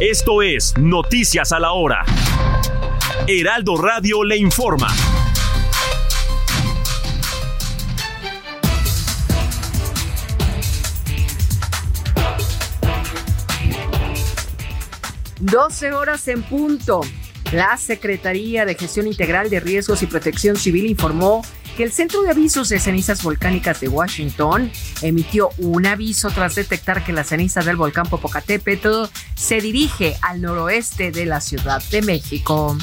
Esto es Noticias a la Hora. Heraldo Radio le informa. Doce horas en punto. La Secretaría de Gestión Integral de Riesgos y Protección Civil informó que el Centro de Avisos de Cenizas Volcánicas de Washington emitió un aviso tras detectar que la ceniza del volcán Popocatépetl se dirige al noroeste de la Ciudad de México.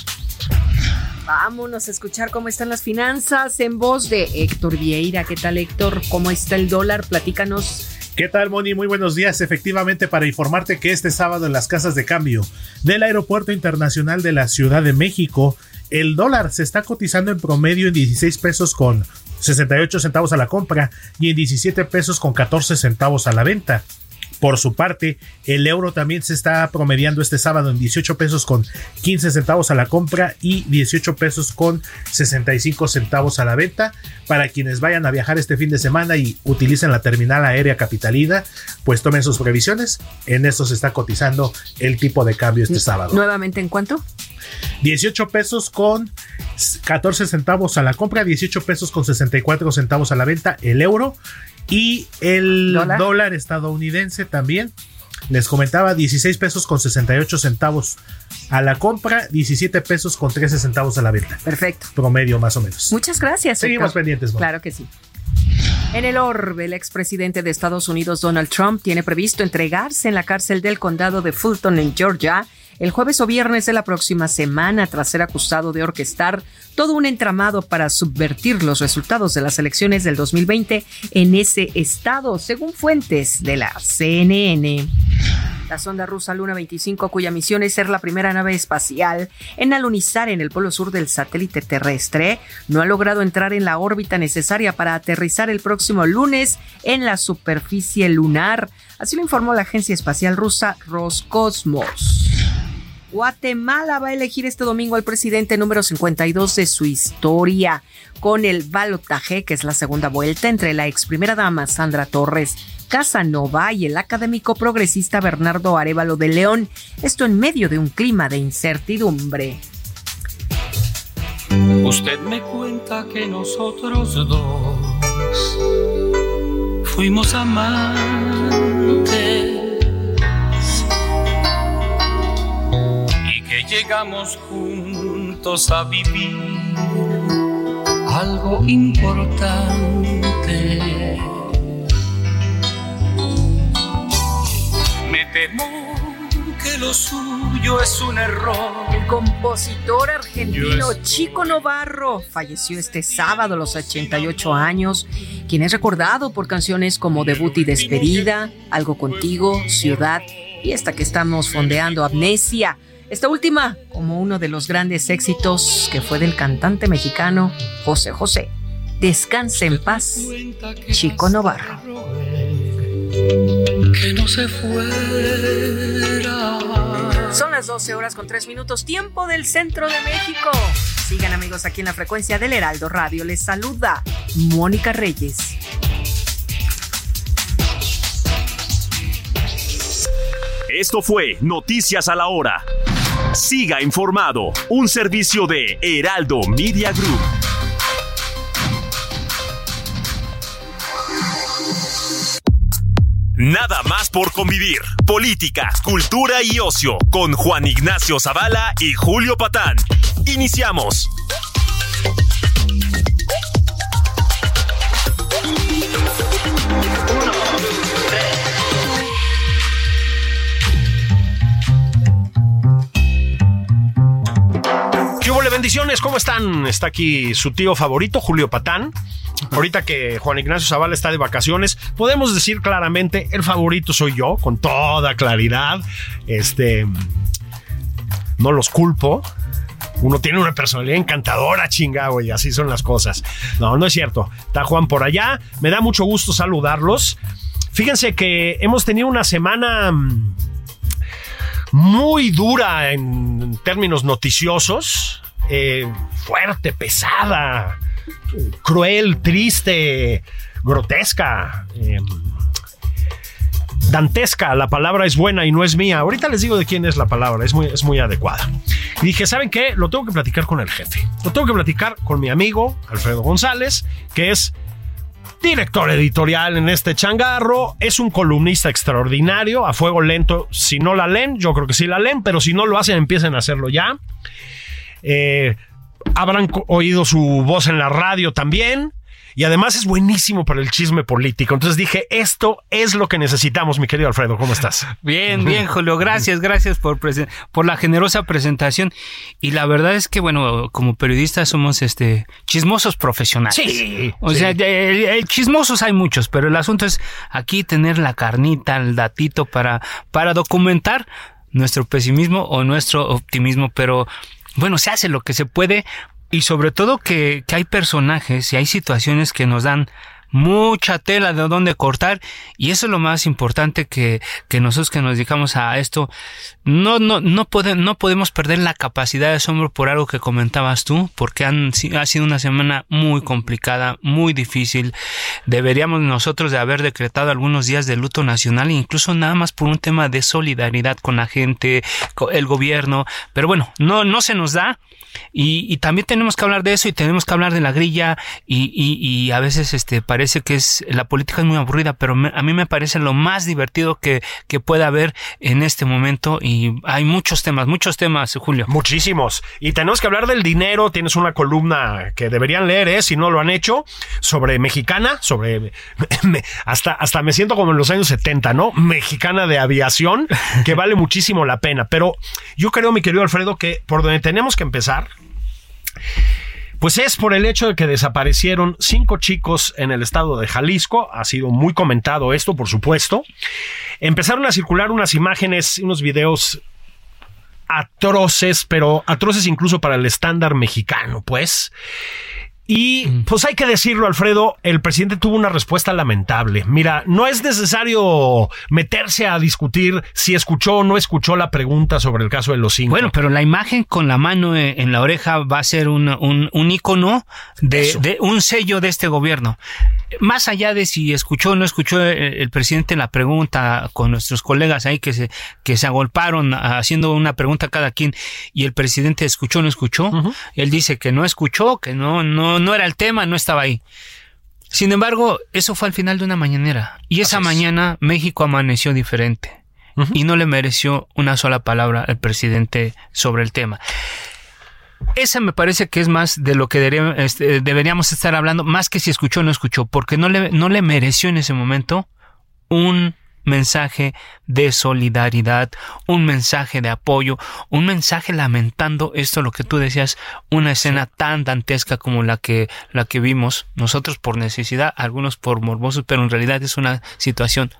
Vámonos a escuchar cómo están las finanzas en voz de Héctor Vieira. ¿Qué tal Héctor? ¿Cómo está el dólar? Platícanos. ¿Qué tal, Moni? Muy buenos días. Efectivamente, para informarte que este sábado en las casas de cambio del Aeropuerto Internacional de la Ciudad de México, el dólar se está cotizando en promedio en 16 pesos con 68 centavos a la compra y en 17 pesos con 14 centavos a la venta. Por su parte, el euro también se está promediando este sábado en 18 pesos con 15 centavos a la compra y 18 pesos con 65 centavos a la venta. Para quienes vayan a viajar este fin de semana y utilicen la terminal aérea capitalina, pues tomen sus previsiones. En esto se está cotizando el tipo de cambio este sábado. ¿Nuevamente en cuánto? 18 pesos con 14 centavos a la compra, 18 pesos con 64 centavos a la venta el euro y el ¿Dólar? estadounidense también. Les comentaba 16 pesos con 68 centavos a la compra, 17 pesos con 13 centavos a la venta. Perfecto. Promedio más o menos. Muchas gracias. Seguimos pendientes. Claro que sí. En el orbe, el expresidente de Estados Unidos Donald Trump tiene previsto entregarse en la cárcel del condado de Fulton en Georgia el jueves o viernes de la próxima semana tras ser acusado de orquestar todo un entramado para subvertir los resultados de las elecciones del 2020 en ese estado, según fuentes de la CNN. La sonda rusa Luna 25, cuya misión es ser la primera nave espacial en alunizar en el polo sur del satélite terrestre, no ha logrado entrar en la órbita necesaria para aterrizar el próximo lunes en la superficie lunar. Así lo informó la agencia espacial rusa Roscosmos. Guatemala va a elegir este domingo al presidente número 52 de su historia, con el balotaje, que es la segunda vuelta entre la ex primera dama Sandra Torres Casanova y el académico progresista Bernardo Arevalo de León, esto en medio de un clima de incertidumbre. Usted me cuenta que nosotros dos fuimos amantes llegamos juntos a vivir algo importante. Me temo que lo suyo es un error. El compositor argentino Chico Novarro falleció este sábado a los 88 años, quien es recordado por canciones como Debut y Despedida, Algo Contigo, Ciudad y esta que estamos fondeando, Amnesia. Esta última como uno de los grandes éxitos que fue del cantante mexicano José José. Descanse en paz, Chico Novarro. Que no se fuera. Son las 12 horas con 3 minutos, tiempo del centro de México. Sigan amigos aquí en la frecuencia del Heraldo Radio. Les saluda Mónica Reyes. Esto fue Noticias a la Hora. Siga informado, un servicio de Heraldo Media Group. Nada más por convivir. Política, cultura y ocio con Juan Ignacio Zavala y Julio Patán. Iniciamos. Bendiciones, ¿cómo están? Está aquí su tío favorito, Julio Patán. ahorita que Juan Ignacio Zavala está de vacaciones, podemos decir claramente, el favorito soy yo, con toda claridad. Este, no los culpo. Uno tiene una personalidad encantadora, chinga, güey, así son las cosas. No, no es cierto. Está Juan por allá. Me da mucho gusto saludarlos. Fíjense que hemos tenido una semana mm, muy dura en términos noticiosos. Eh, fuerte, pesada, cruel, triste, grotesca. Eh, dantesca, la palabra es buena y no es mía. Ahorita les digo de quién es la palabra, es muy, es muy adecuada. Y dije, ¿saben qué? Lo tengo que platicar con el jefe. Lo tengo que platicar con mi amigo Alfredo González, que es director editorial en este changarro, es un columnista extraordinario, a fuego lento. Si no la leen, yo creo que sí la leen, pero si no lo hacen, empiecen a hacerlo ya. Eh, habrán oído su voz en la radio también. Y además es buenísimo para el chisme político. Entonces dije, esto es lo que necesitamos, mi querido Alfredo. ¿Cómo estás? Bien, bien, Julio. Gracias, gracias por, por la generosa presentación. Y la verdad es que, bueno, como periodistas somos este chismosos profesionales. Sí. O sea, el, chismosos hay muchos, pero el asunto es aquí tener la carnita, el datito para, para documentar nuestro pesimismo o nuestro optimismo. Pero bueno, se hace lo que se puede y sobre todo que, que, hay personajes y hay situaciones que nos dan mucha tela de dónde cortar. Y eso es lo más importante que, que nosotros que nos dedicamos a esto. No no no, no podemos perder la capacidad de asombro por algo que comentabas tú porque han, ha sido una semana muy complicada muy difícil. Deberíamos nosotros de haber decretado algunos días de luto nacional incluso nada más por un tema de solidaridad con la gente el gobierno. Pero bueno no no se nos da. Y, también tenemos que hablar de eso y tenemos que hablar de la grilla y, y, y a veces este parece que es la política es muy aburrida, pero a mí me parece lo más divertido que, que puede haber en este momento y hay muchos temas, muchos temas, Julio. Muchísimos. Y tenemos que hablar del dinero. Tienes una columna que deberían leer, ¿eh? si no lo han hecho, sobre mexicana, sobre hasta, hasta me siento como en los años 70, ¿no? Mexicana de aviación, que vale muchísimo la pena. Pero yo creo, mi querido Alfredo, que por donde tenemos que empezar pues es por el hecho de que desaparecieron cinco chicos en el estado de Jalisco. Ha sido muy comentado esto, por supuesto. Empezaron a circular unas imágenes, unos videos atroces, pero atroces incluso para el estándar mexicano, pues. Y mm. pues hay que decirlo, Alfredo, el presidente tuvo una respuesta lamentable. Mira, no es necesario meterse a discutir si escuchó o no escuchó la pregunta sobre el caso de los cinco. Bueno, pero la imagen con la mano en la oreja va a ser un, un, un icono de, de, un sello de este gobierno. Más allá de si escuchó o no escuchó el, presidente la pregunta con nuestros colegas ahí que se, que se agolparon haciendo una pregunta cada quien y el presidente escuchó o no escuchó, él dice que no escuchó, que no, no no, era el tema, no estaba ahí. Sin embargo, eso fue al final de una mañanera. Y esa mañana México amaneció diferente. Y no le mereció una sola palabra al presidente sobre el tema. Esa me parece que es más de lo que este, deberíamos estar hablando, más que si escuchó o no escuchó, porque no le, no le mereció en ese momento un mensaje de solidaridad, un mensaje de apoyo, un mensaje lamentando esto lo que tú decías, una escena tan dantesca como la que la que vimos nosotros por necesidad, algunos por morbosos, pero en realidad es una situación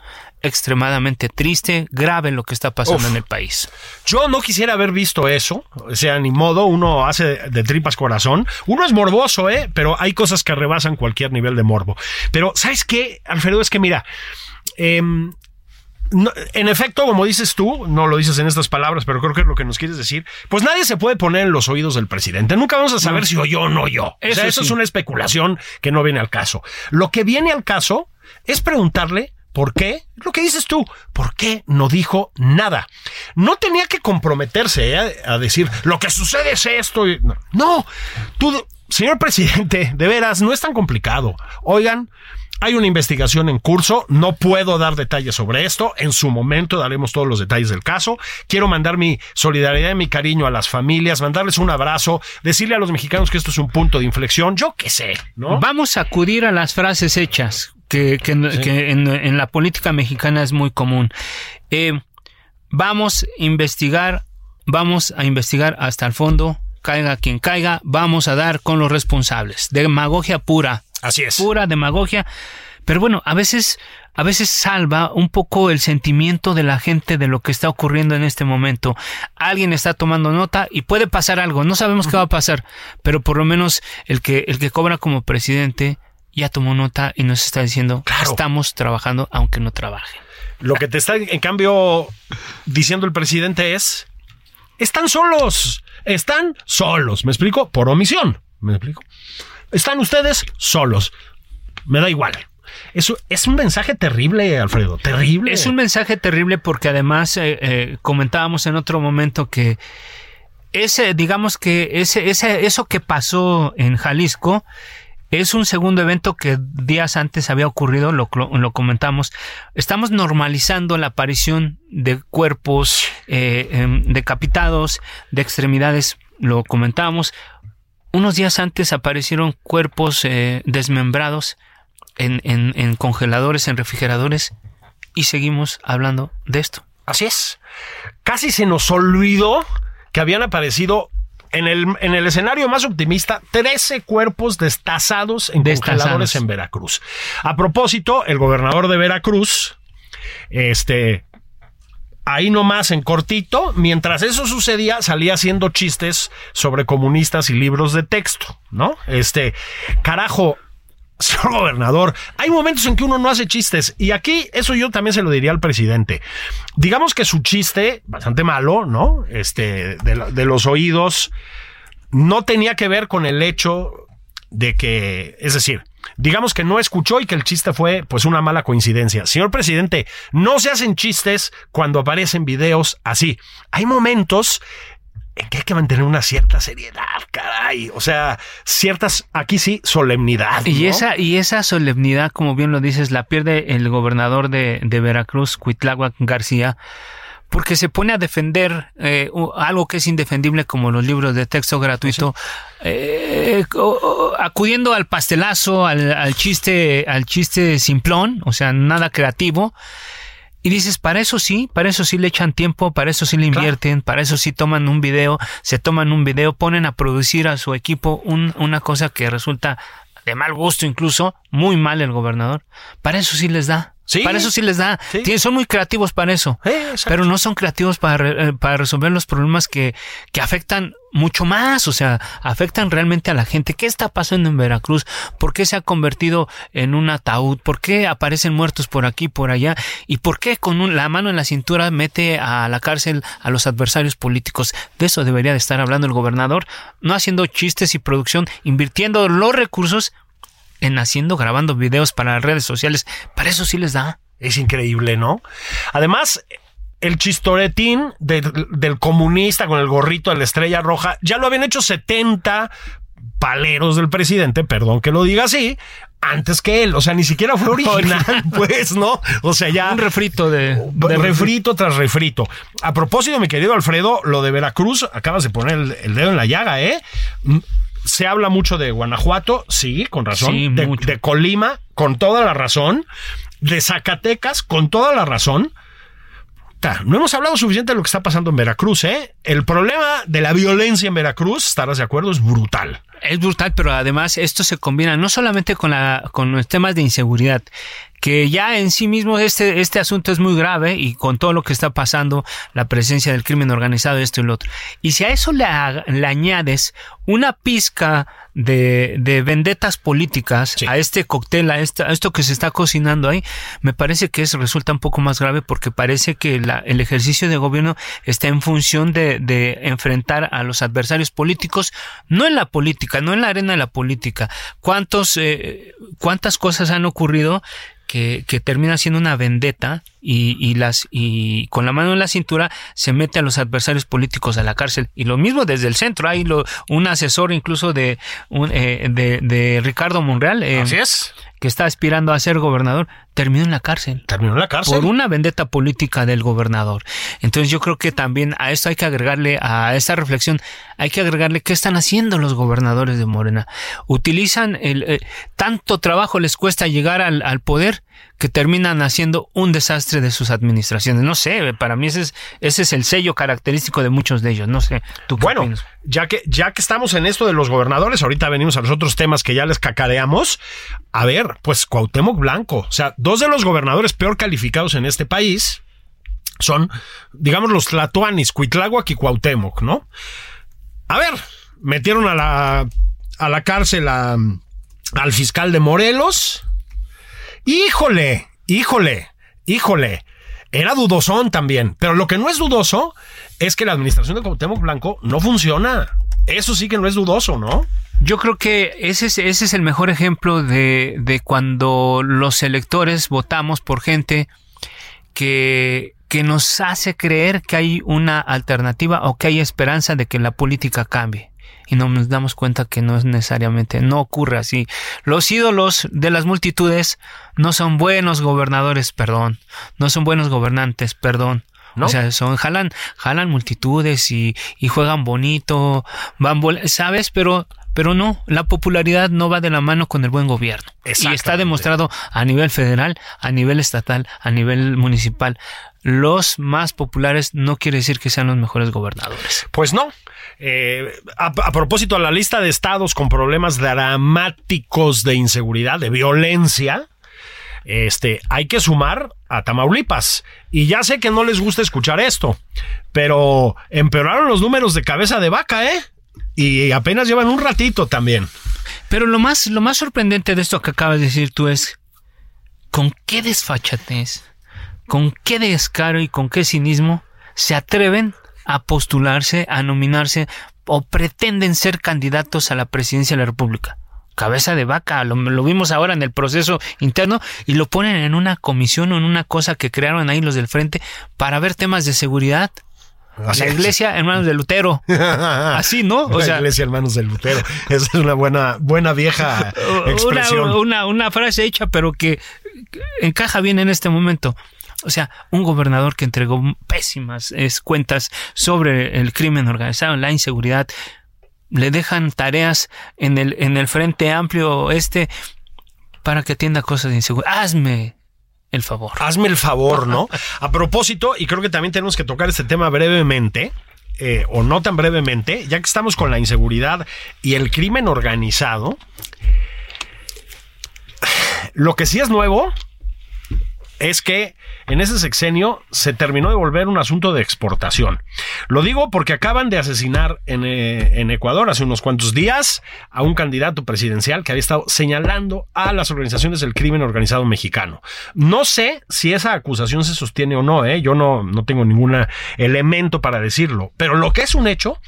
extremadamente triste, grave lo que está pasando en el país. Yo no quisiera haber visto eso, o sea, ni modo, uno hace de tripas corazón, uno es morboso, ¿eh? Pero hay cosas que rebasan cualquier nivel de morbo. Pero, ¿sabes qué, Alfredo? Es que mira, eh, en efecto, como dices tú, no lo dices en estas palabras, pero creo que es lo que nos quieres decir, pues nadie se puede poner en los oídos del presidente. Nunca vamos a saber si oyó o no oyó. Eso, eso es una especulación que no viene al caso. Lo que viene al caso es preguntarle ¿Por qué? Lo que dices tú, ¿por qué no dijo nada? No tenía que comprometerse ¿eh? a decir, lo que sucede es esto. No, no, tú, señor presidente, de veras, no es tan complicado. Oigan, hay una investigación en curso, no puedo dar detalles sobre esto, en su momento daremos todos los detalles del caso. Quiero mandar mi solidaridad y mi cariño a las familias, mandarles un abrazo, decirle a los mexicanos que esto es un punto de inflexión, yo qué sé, ¿no? Vamos a acudir a las frases hechas, que, en, la política mexicana es muy común. Eh, vamos a investigar, vamos a investigar hasta el fondo, caiga quien caiga, vamos a dar con los responsables. Demagogia pura Así es. Pura demagogia. Pero bueno, a veces, a veces salva un poco el sentimiento de la gente de lo que está ocurriendo en este momento. Alguien está tomando nota y puede pasar algo. No sabemos qué va a pasar, pero por lo menos el que, el que cobra como presidente ya tomó nota y nos está diciendo Claro. estamos trabajando aunque no trabaje. Lo que te está, en cambio, diciendo el presidente es, están solos, están solos, ¿me explico? Por omisión, ¿me explico? Están ustedes solos, me da igual. Eso es un mensaje terrible, Alfredo, terrible. Es un mensaje terrible porque además eh, eh, comentábamos en otro momento que ese, digamos que ese, ese, eso que pasó en Jalisco es un segundo evento que días antes había ocurrido, lo, comentamos. Estamos normalizando la aparición de cuerpos eh, em, decapitados, de extremidades, lo comentábamos. Unos días antes aparecieron cuerpos eh, desmembrados en, en, en congeladores, en refrigeradores, y seguimos hablando de esto. Así es. Casi se nos olvidó que habían aparecido en el, en el escenario más optimista 13 cuerpos destazados en Destazados. congeladores en Veracruz. A propósito, el gobernador de Veracruz, este, ahí nomás en cortito, mientras eso sucedía, salía haciendo chistes sobre comunistas y libros de texto, ¿no? Este, carajo, señor gobernador, hay momentos en que uno no hace chistes y aquí eso yo también se lo diría al presidente. Digamos que su chiste, bastante malo, ¿no? Este, de, lo- de los oídos, no tenía que ver con el hecho de que, es decir, digamos que no escuchó y que el chiste fue pues una mala coincidencia. Señor presidente, no se hacen chistes cuando aparecen videos así. Hay momentos en que hay que mantener una cierta seriedad, caray. O sea, ciertas, aquí sí, solemnidad. Y esa, y esa solemnidad, como bien lo dices, la pierde el gobernador de, de Veracruz, Cuitláhuac García, porque se pone a defender eh, algo que es indefendible como los libros de texto gratuito, eh, o- acudiendo al pastelazo, al, al chiste, al chiste simplón, o sea, nada creativo. Y dices, para eso sí, para eso sí le echan tiempo, para eso sí le invierten, para eso sí toman un video, se toman un video, ponen a producir a su equipo un- una cosa que resulta de mal gusto incluso, muy mal el gobernador. Para eso sí les da. Sí. Para eso sí les da. Sí. Son muy creativos para eso. Pero no son creativos para, re- eh, para resolver los problemas que, que afectan mucho más, o sea, afectan realmente a la gente. ¿Qué está pasando en Veracruz? ¿Por qué se ha convertido en un ataúd? ¿Por qué aparecen muertos por aquí, por allá? ¿Y por qué con un- la mano en la cintura mete a la cárcel a los adversarios políticos? De eso debería de estar hablando el gobernador, no haciendo chistes y producción, invirtiendo los recursos en haciendo, grabando videos para las redes sociales. Para eso sí les da. Es increíble, ¿no? Además, el chistoretín de- del comunista con el gorrito de la estrella roja, ya lo habían hecho 70 paleros del presidente, perdón que lo diga así, antes que él. O sea, ni siquiera fue original, pues, ¿no? O sea, ya... Un refrito de, de refrito tras refrito. A propósito, mi querido Alfredo, lo de Veracruz, acabas de poner el, el dedo en la llaga, ¿eh? Se habla mucho de Guanajuato, sí, con razón. Sí, de, Colima, con toda la razón. De Zacatecas, con toda la razón. No hemos hablado suficiente de lo que está pasando en Veracruz, ¿eh? El problema de la violencia en Veracruz, estarás de acuerdo, es brutal. Es brutal, pero además esto se combina no solamente con, la, con los temas de inseguridad, que ya en sí mismo este, este asunto es muy grave y con todo lo que está pasando, la presencia del crimen organizado, esto y lo otro. Y si a eso le, le añades una pizca de, de vendetas políticas Sí. a este cóctel, a, esta- a esto que se está cocinando ahí, me parece que eso resulta un poco más grave porque parece que la- el ejercicio de gobierno está en función de, de enfrentar a los adversarios políticos, no en la política, no en la arena de la política. ¿Cuántos, eh, cuántas cosas han ocurrido que, que termina siendo una vendetta y, y las y con la mano en la cintura se mete a los adversarios políticos a la cárcel. Y lo mismo desde el centro. Hay lo, un asesor incluso de un, eh, de, de Ricardo Monreal eh, Así es. que está aspirando a ser gobernador terminó en la cárcel. Terminó en la cárcel. Por una vendetta política del gobernador. Entonces yo creo que también a esto hay que agregarle, a esta reflexión, hay que agregarle qué están haciendo los gobernadores de Morena. Utilizan el, eh, tanto trabajo les cuesta llegar al, al poder que terminan haciendo un desastre de sus administraciones. No sé, para mí ese es, ese es el sello característico de muchos de ellos. No sé, ¿tú qué Bueno, opinas? ya que, ya que estamos en esto de los gobernadores, ahorita venimos a los otros temas que ya les cacareamos. A ver, pues Cuauhtémoc Blanco, o sea, dos de los gobernadores peor calificados en este país son, digamos, los Tlatuanis, Cuitláhuac y Cuauhtémoc, ¿no? A ver, metieron a la, a la cárcel al fiscal de Morelos. Híjole, híjole, híjole. Era dudosón también, pero lo que no es dudoso es que la administración de Cuauhtémoc Blanco no funciona. Eso sí que no es dudoso, ¿no? Yo creo que ese es, ese es el mejor ejemplo de, de cuando los electores votamos por gente que, que nos hace creer que hay una alternativa o que hay esperanza de que la política cambie. Y no nos damos cuenta que no es necesariamente, no ocurre así. Los ídolos de las multitudes no son buenos gobernadores, perdón. No son buenos gobernantes, perdón. ¿No? O sea, son, jalan, jalan multitudes y, y juegan bonito, van, ¿sabes? Pero, pero no, la popularidad no va de la mano con el buen gobierno. Y está demostrado a nivel federal, a nivel estatal, a nivel municipal. Los más populares no quiere decir que sean los mejores gobernadores. Pues no. Eh, a, a propósito, a la lista de estados con problemas dramáticos de inseguridad, de violencia, este, hay que sumar a Tamaulipas. Y ya sé que no les gusta escuchar esto, pero empeoraron los números de cabeza de vaca, ¿eh? Y apenas llevan un ratito también. Pero lo más, lo más sorprendente de esto que acabas de decir tú es con qué desfachatez, con qué descaro y con qué cinismo se atreven a postularse, a nominarse o pretenden ser candidatos a la presidencia de la República. Cabeza de vaca, lo, lo vimos ahora en el proceso interno y lo ponen en una comisión o en una cosa que crearon ahí los del frente para ver temas de seguridad. Así la es. iglesia, hermanos de Lutero. Así, ¿no? O sea, iglesia hermanos del Lutero. Esa es una buena, buena vieja expresión. una, una frase hecha, pero que que encaja bien en este momento. O sea, un gobernador que entregó pésimas es, cuentas sobre el crimen organizado, la inseguridad, le dejan tareas en el, en el frente amplio este para que atienda cosas de inseguridad. Hazme el favor. Hazme el favor, ¿no? A propósito, y creo que también tenemos que tocar este tema brevemente, eh, o no tan brevemente, ya que estamos con la inseguridad y el crimen organizado. Lo que sí es nuevo es que en ese sexenio se terminó de volver un asunto de exportación. Lo digo porque acaban de asesinar en, eh, en Ecuador hace unos cuantos días a un candidato presidencial que había estado señalando a las organizaciones del crimen organizado mexicano. No sé si esa acusación se sostiene o no, ¿eh? yo no, no tengo ningún elemento para decirlo, pero lo que es un hecho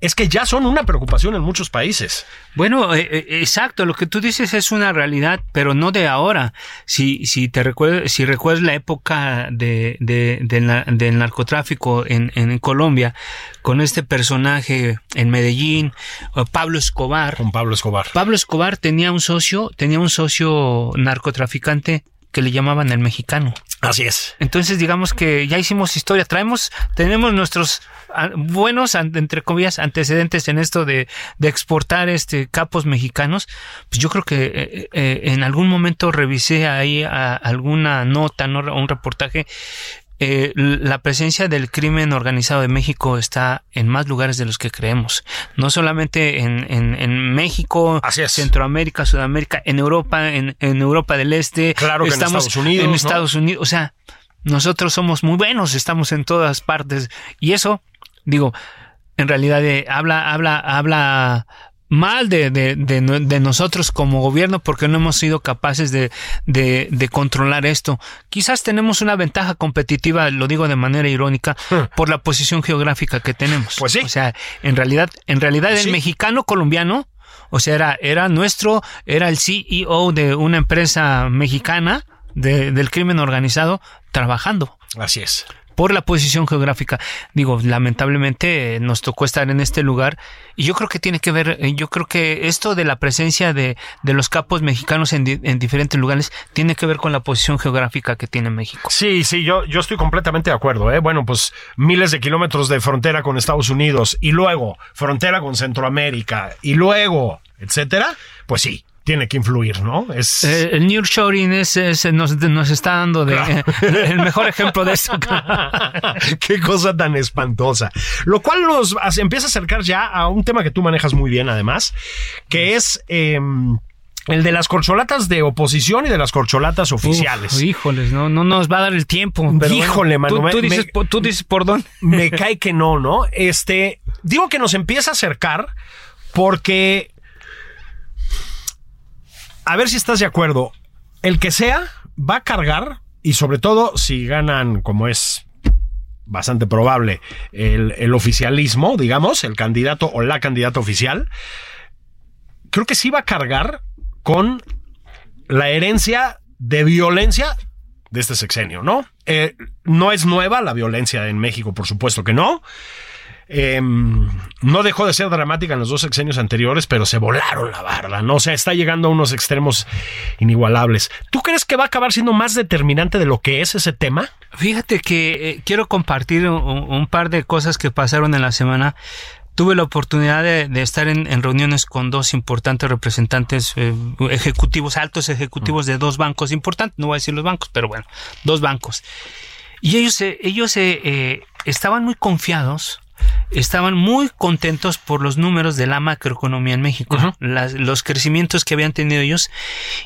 es que ya son una preocupación en muchos países. Bueno, eh, exacto, lo que tú dices es una realidad, pero no de ahora. Si, si te recuerdas, si recuerdas la época de, de, de la- del narcotráfico en, en Colombia, con este personaje en Medellín, eh, Pablo Escobar. Con Pablo Escobar. Pablo Escobar tenía un socio, tenía un socio narcotraficante que le llamaban el mexicano. Así es. Entonces, digamos que ya hicimos historia, traemos, tenemos nuestros ah, buenos, entre comillas, antecedentes en esto de, de exportar este capos mexicanos. Pues yo creo que eh, eh, en algún momento revisé ahí a- alguna nota, ¿no? un reportaje. Eh, la presencia del crimen organizado de México está en más lugares de los que creemos. No solamente en, en, en México, Así es. Centroamérica, Sudamérica, en Europa, en, en Europa del Este. Claro que en estamos Estados Unidos, En ¿no? Estados Unidos. O sea, nosotros somos muy buenos, estamos en todas partes. Y eso, digo, en realidad eh, habla, habla, habla mal de, de, de, de nosotros como gobierno porque no hemos sido capaces de, controlar esto. Quizás tenemos una ventaja competitiva, lo digo de manera irónica, por la posición geográfica que tenemos. Hmm. Pues sí. O sea, en realidad, en realidad el Sí. mexicano colombiano, o sea, era, era nuestro, era el CEO de una empresa mexicana de- del crimen organizado trabajando. Así es. Por la posición geográfica. Digo, lamentablemente eh, nos tocó estar en este lugar y yo creo que tiene que ver, eh, yo creo que esto de la presencia de, de los capos mexicanos en, en, diferentes lugares tiene que ver con la posición geográfica que tiene México. Sí, sí, yo, yo estoy completamente de acuerdo. ¿eh? Bueno, pues miles de kilómetros de frontera con Estados Unidos y luego frontera con Centroamérica y luego, etcétera, pues sí, tiene que influir, ¿no? Es... Eh, el nearshoring es, nos, nos, está dando de, el mejor ejemplo de eso. Qué cosa tan espantosa. Lo cual nos empieza a acercar ya a un tema que tú manejas muy bien, además, que es... Em, el de las corcholatas de oposición y de las corcholatas oficiales. híjoles, no, no nos va a dar el tiempo. Híjole, mano. Tú, dices, tú dices por dónde. Me cae que no, ¿no? Este, digo que nos empieza a acercar porque a ver si estás de acuerdo. El que sea va a cargar, y sobre todo si ganan, como es bastante probable, el, oficialismo, digamos, el candidato o la candidata oficial, creo que sí va a cargar con la herencia de violencia de este sexenio, ¿no? Eh, no es nueva la violencia en México, por supuesto que no. Em, no dejó de ser dramática en los dos sexenios anteriores, pero se volaron la barda, ¿no? O sea, está llegando a unos extremos inigualables. ¿Tú crees que va a acabar siendo más determinante de lo que es ese tema? Fíjate que eh, quiero compartir un, par de cosas que pasaron en la semana. Tuve la oportunidad de, estar en, reuniones con dos importantes representantes eh, ejecutivos, altos ejecutivos de dos bancos importantes, no voy a decir los bancos, pero bueno, dos bancos. Y ellos, ellos eh, estaban muy confiados estaban muy contentos por los números de la macroeconomía en México, los crecimientos que habían tenido ellos,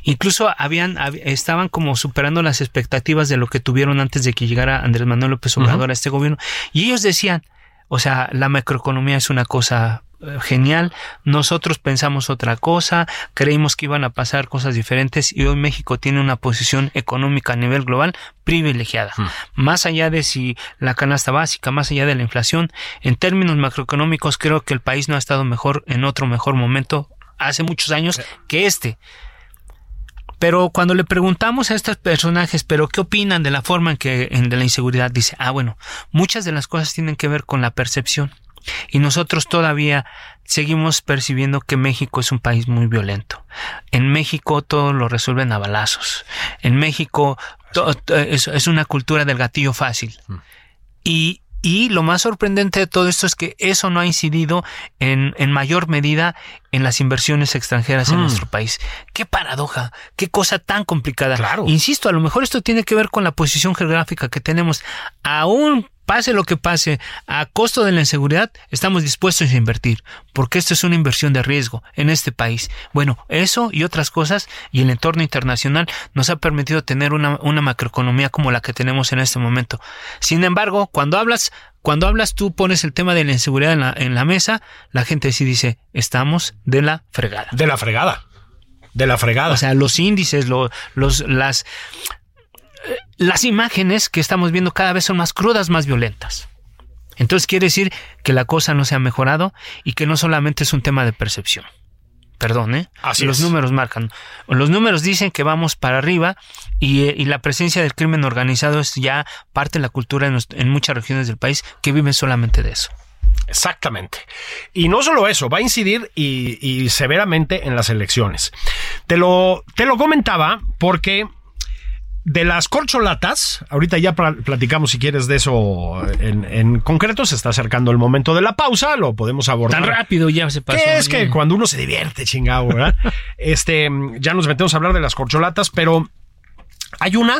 incluso habían, estaban como superando las expectativas de lo que tuvieron antes de que llegara Andrés Manuel López Obrador a este gobierno, y ellos decían, o sea, la macroeconomía es una cosa genial. Nosotros pensamos otra cosa, creímos que iban a pasar cosas diferentes y hoy México tiene una posición económica a nivel global privilegiada. Hmm. Más allá de si la canasta básica, más allá de la inflación, en términos macroeconómicos creo que el país no ha estado mejor en otro mejor momento hace muchos años que este. Pero cuando le preguntamos a estos personajes, pero qué opinan de la forma en que en de la inseguridad, dice, ah, bueno, muchas de las cosas tienen que ver con la percepción. Y nosotros todavía seguimos percibiendo que México es un país muy violento. En México todo lo resuelven a balazos. En México es, una cultura del gatillo fácil. Mm. Y, y lo más sorprendente de todo esto es que eso no ha incidido en, en mayor medida en las inversiones extranjeras en mm. nuestro país. Qué paradoja, qué cosa tan complicada. Claro. Insisto, a lo mejor esto tiene que ver con la posición geográfica que tenemos. Aún pase lo que pase, a costo de la inseguridad, estamos dispuestos a invertir, porque esto es una inversión de riesgo en este país. Bueno, eso y otras cosas y el entorno internacional nos ha permitido tener una, macroeconomía como la que tenemos en este momento. Sin embargo, cuando hablas, cuando hablas tú pones el tema de la inseguridad en la, en la mesa, la gente sí dice, estamos de la fregada. De la fregada. De la fregada. O sea, los índices, los, las, las imágenes que estamos viendo cada vez son más crudas, más violentas. Entonces quiere decir que la cosa no se ha mejorado y que no solamente es un tema de percepción. Perdón, ¿eh? Así los números marcan. Los números dicen que vamos para arriba y, eh, la presencia del crimen organizado es ya parte de la cultura en, muchas regiones del país que viven solamente de eso. Exactamente. Y no solo eso, va a incidir y, y, severamente en las elecciones. Te lo, te lo comentaba porque de las corcholatas, ahorita ya platicamos si quieres de eso en, concreto, se está acercando el momento de la pausa, lo podemos abordar. Tan rápido ya se pasó. es que cuando uno se divierte, chingado, ¿verdad? este, ya nos metemos a hablar de las corcholatas, pero hay una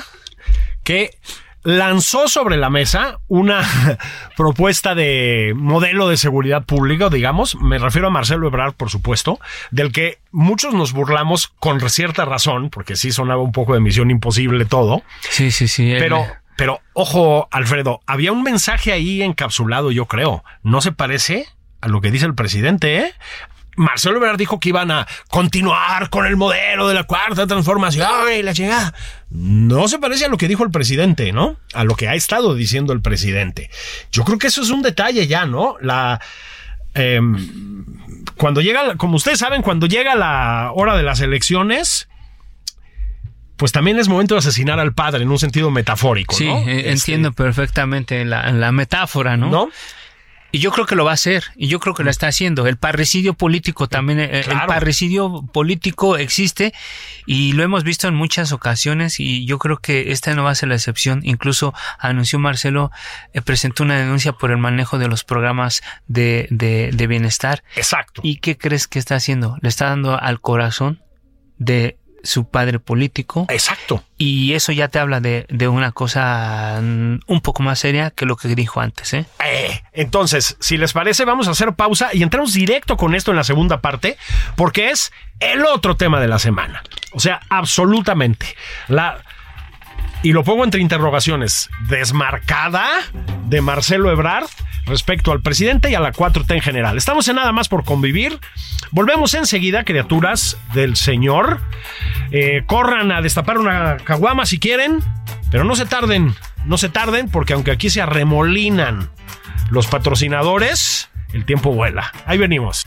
que lanzó sobre la mesa una propuesta de modelo de seguridad pública, digamos, me refiero a Marcelo Ebrard, por supuesto, del que muchos nos burlamos con cierta razón, porque sí sonaba un poco de misión imposible todo. Sí, sí, sí. Pero, pero, ojo, Alfredo, había un mensaje ahí encapsulado, yo creo. ¿No se parece? a lo que dice el presidente, ¿eh? Marcelo Ebrard dijo que iban a continuar con el modelo de la cuarta transformación y la chingada. No se parece a lo que dijo el presidente, ¿no? A lo que ha estado diciendo el presidente. Yo creo que eso es un detalle ya, ¿no? La. Em, cuando llega, como ustedes saben, cuando llega la hora de las elecciones, pues también es momento de asesinar al padre en un sentido metafórico. Sí, ¿no? eh, Este, entiendo perfectamente la, la metáfora, ¿no? ¿No? Y yo creo que lo va a hacer, y yo creo que lo está haciendo. El parricidio político también, eh, Claro. el parricidio político existe y lo hemos visto en muchas ocasiones y yo creo que esta no va a ser la excepción. Incluso anunció Marcelo, eh, presentó una denuncia por el manejo de los programas de, de, de bienestar. Exacto. ¿Y qué crees que está haciendo? Le está dando al corazón de su padre político Exacto. y eso ya te habla de, de una cosa mm, un poco más seria que lo que dijo antes, ¿eh? Eh, entonces, si les parece, vamos a hacer pausa y entramos directo con esto en la segunda parte, porque es el otro tema de la semana. O sea, absolutamente. La. Y lo pongo entre interrogaciones. Desmarcada de Marcelo Ebrard respecto al presidente y a la 4T en general. Estamos en nada más por convivir. Volvemos enseguida, criaturas del Señor. Eh, corran a destapar una caguama si quieren, pero no se tarden, no se tarden, porque aunque aquí se arremolinan los patrocinadores, el tiempo vuela. Ahí venimos.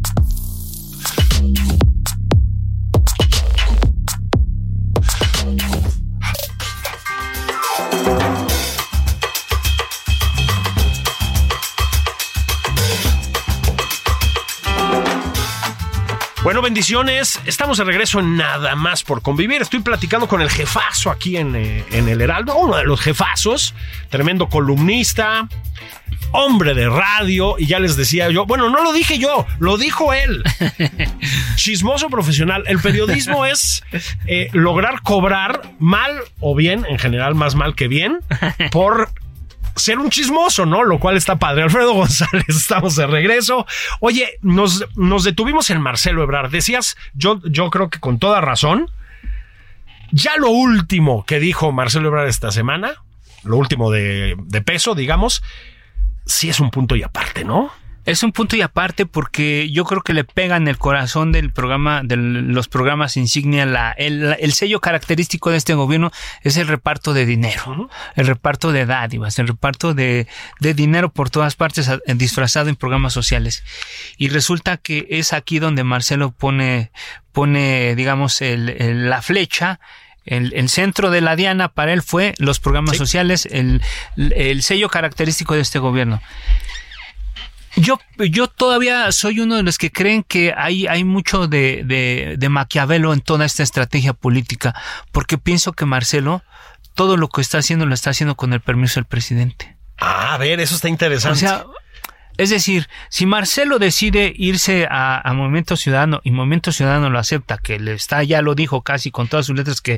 Bendiciones. Estamos de regreso en nada más por convivir. Estoy platicando con el jefazo aquí en, eh, en el Heraldo, uno de los jefazos, tremendo columnista, hombre de radio, y ya les decía yo, bueno, no lo dije yo, lo dijo él. Chismoso profesional. El periodismo es eh, lograr cobrar mal o bien, en general más mal que bien, por ser un chismoso, ¿no? Lo cual está padre. Alfredo González, estamos de regreso. Oye, nos, nos detuvimos en Marcelo Ebrard. Decías, yo, yo creo que con toda razón, ya lo último que dijo Marcelo Ebrard esta semana, lo último de, de peso, digamos, sí es un punto y aparte, ¿no? Es un punto y aparte porque yo creo que le pegan el corazón del programa, de los programas insignia, la, el, el sello característico de este gobierno es el reparto de dinero, el reparto de dádivas, el reparto de, de dinero por todas partes disfrazado en programas sociales. Y resulta que es aquí donde Marcelo pone, pone, digamos, el, el- la flecha el, el centro de la diana para él fue los programas sociales, el, el sello característico de este gobierno. Yo, yo todavía soy uno de los que creen que hay, hay mucho de, de, de Maquiavelo en toda esta estrategia política, porque pienso que Marcelo todo lo que está haciendo lo está haciendo con el permiso del presidente. Ah, a ver, eso está interesante. O sea, es decir, si Marcelo decide irse a, a Movimiento Ciudadano y Movimiento Ciudadano lo acepta, que le está, ya lo dijo casi con todas sus letras que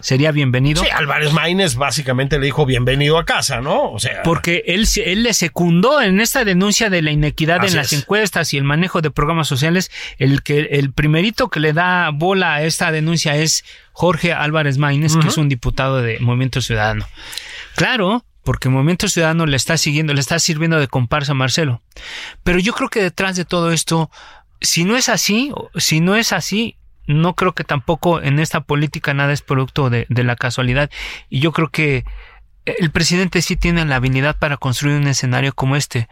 Sería bienvenido. Sí, Álvarez Maínez básicamente le dijo bienvenido a casa, ¿no? O sea, Porque él, él le secundó en esta denuncia de la inequidad en las es. encuestas y el manejo de programas sociales. El que el primerito que le da bola a esta denuncia es Jorge Álvarez Maínez, que es un diputado de Movimiento Ciudadano. Claro, porque Movimiento Ciudadano le está siguiendo, le está sirviendo de comparsa a Marcelo. Pero yo creo que detrás de todo esto, si no es así, si no es así, no creo que tampoco en esta política nada es producto de, de la casualidad. Y yo creo que el presidente sí tiene la habilidad para construir un escenario como este.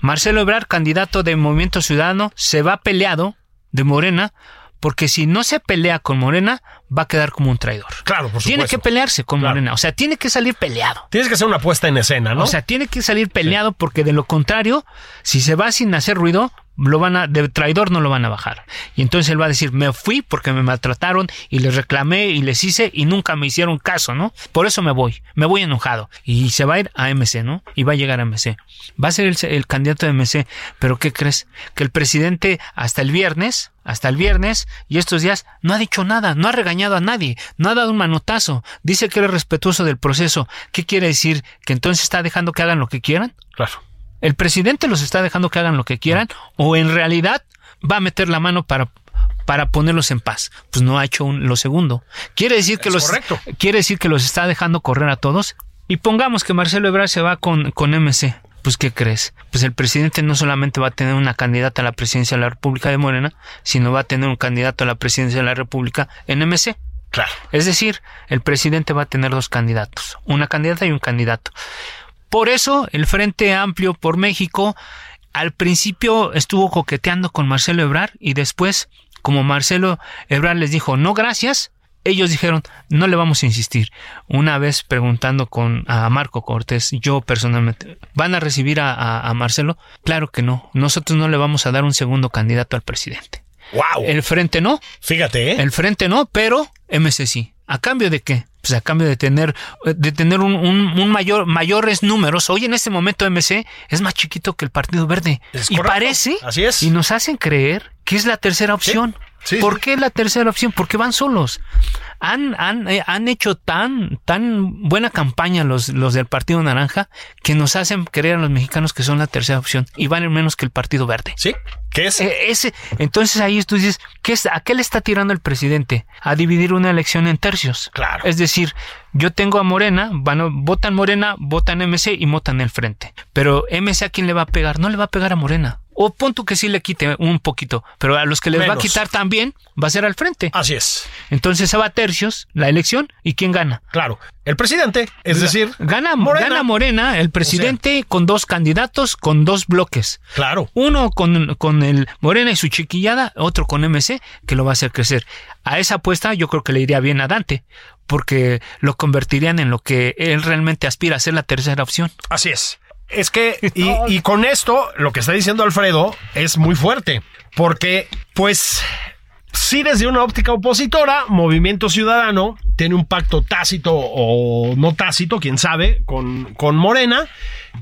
Marcelo Ebrard, candidato de Movimiento Ciudadano, se va peleado de Morena, porque si no se pelea con Morena, va a quedar como un traidor. claro, por Tiene supuesto. que pelearse con Claro. Morena, o sea, tiene que salir peleado. Tienes que hacer una puesta en escena, ¿no? O sea, tiene que salir peleado porque de lo contrario, si se va sin hacer ruido, lo van a, de traidor no lo van a bajar. Y entonces él va a decir, me fui porque me maltrataron y les reclamé y les hice y nunca me hicieron caso, ¿no? Por eso me voy, me voy enojado. Y se va a ir a MC, ¿no? Y va a llegar a MC. Va a ser el, el candidato de MC, pero ¿qué crees? Que el presidente hasta el viernes, hasta el viernes y estos días no ha dicho nada, no ha regañado a nadie, no ha dado un manotazo, dice que es respetuoso del proceso. ¿Qué quiere decir? ¿Que entonces está dejando que hagan lo que quieran? Claro. ¿El presidente los está dejando que hagan lo que quieran? ¿O en realidad va a meter la mano para, para ponerlos en paz? Pues no ha hecho un- lo segundo. ¿Quiere decir, que Es los, correcto. ¿Quiere decir que los está dejando correr a todos? Y pongamos que Marcelo Ebrard se va con, con MC. Pues, ¿qué crees? Pues el presidente no solamente va a tener una candidata a la presidencia de la República de Morena, sino va a tener un candidato a la presidencia de la República en MC. Claro. Es decir, el presidente va a tener dos candidatos, una candidata y un candidato. Por eso, el Frente Amplio por México al principio estuvo coqueteando con Marcelo Ebrard y después, como Marcelo Ebrard les dijo no gracias, ellos dijeron no le vamos a insistir. Una vez preguntando con a Marco Cortés, yo personalmente, ¿van a recibir a, a- a Marcelo? Claro que no. Nosotros no le vamos a dar un segundo candidato al presidente. Wow. El frente no, Fíjate, ¿eh? el frente no, pero MC sí. ¿A cambio de qué? Pues a cambio de tener, de tener un, un- un mayor, mayores números. Hoy en este momento MC es más chiquito que el Partido Verde. Es y correcto. parece, Así es. y nos hacen creer que es la tercera opción. Sí, ¿Por qué la tercera opción? Porque van solos. Han, han, eh, han hecho tan, tan buena campaña los, los del Partido Naranja que nos hacen creer a los mexicanos que son la tercera opción y valen menos que el Partido Verde. Sí. ¿Qué es? Eh, ese, entonces ahí tú dices, ¿qué es, ¿a qué le está tirando el presidente? A dividir una elección en tercios. Claro. Es decir, yo tengo a Morena, van, a- votan Morena, votan MC y votan el frente. Pero MC a quién le va a pegar? No le va a pegar a Morena. O punto que sí le quite un poquito, pero a los que les va a quitar también va a ser al frente. Así es. Entonces se va a tercios la elección y ¿quién gana? Claro. El presidente, es decir, Gana Morena. gana Morena, el presidente con dos candidatos, con dos bloques. Claro. Uno con, con el Morena y su chiquillada, otro con MC, que lo va a hacer crecer. A esa apuesta yo creo que le iría bien a Dante, porque lo convertirían en lo que él realmente aspira a ser la tercera opción. Así es. Es que, y, y con esto, lo que está diciendo Alfredo es muy fuerte, porque, pues, si desde una óptica opositora, Movimiento Ciudadano tiene un pacto tácito o no tácito, quién sabe, con, con Morena,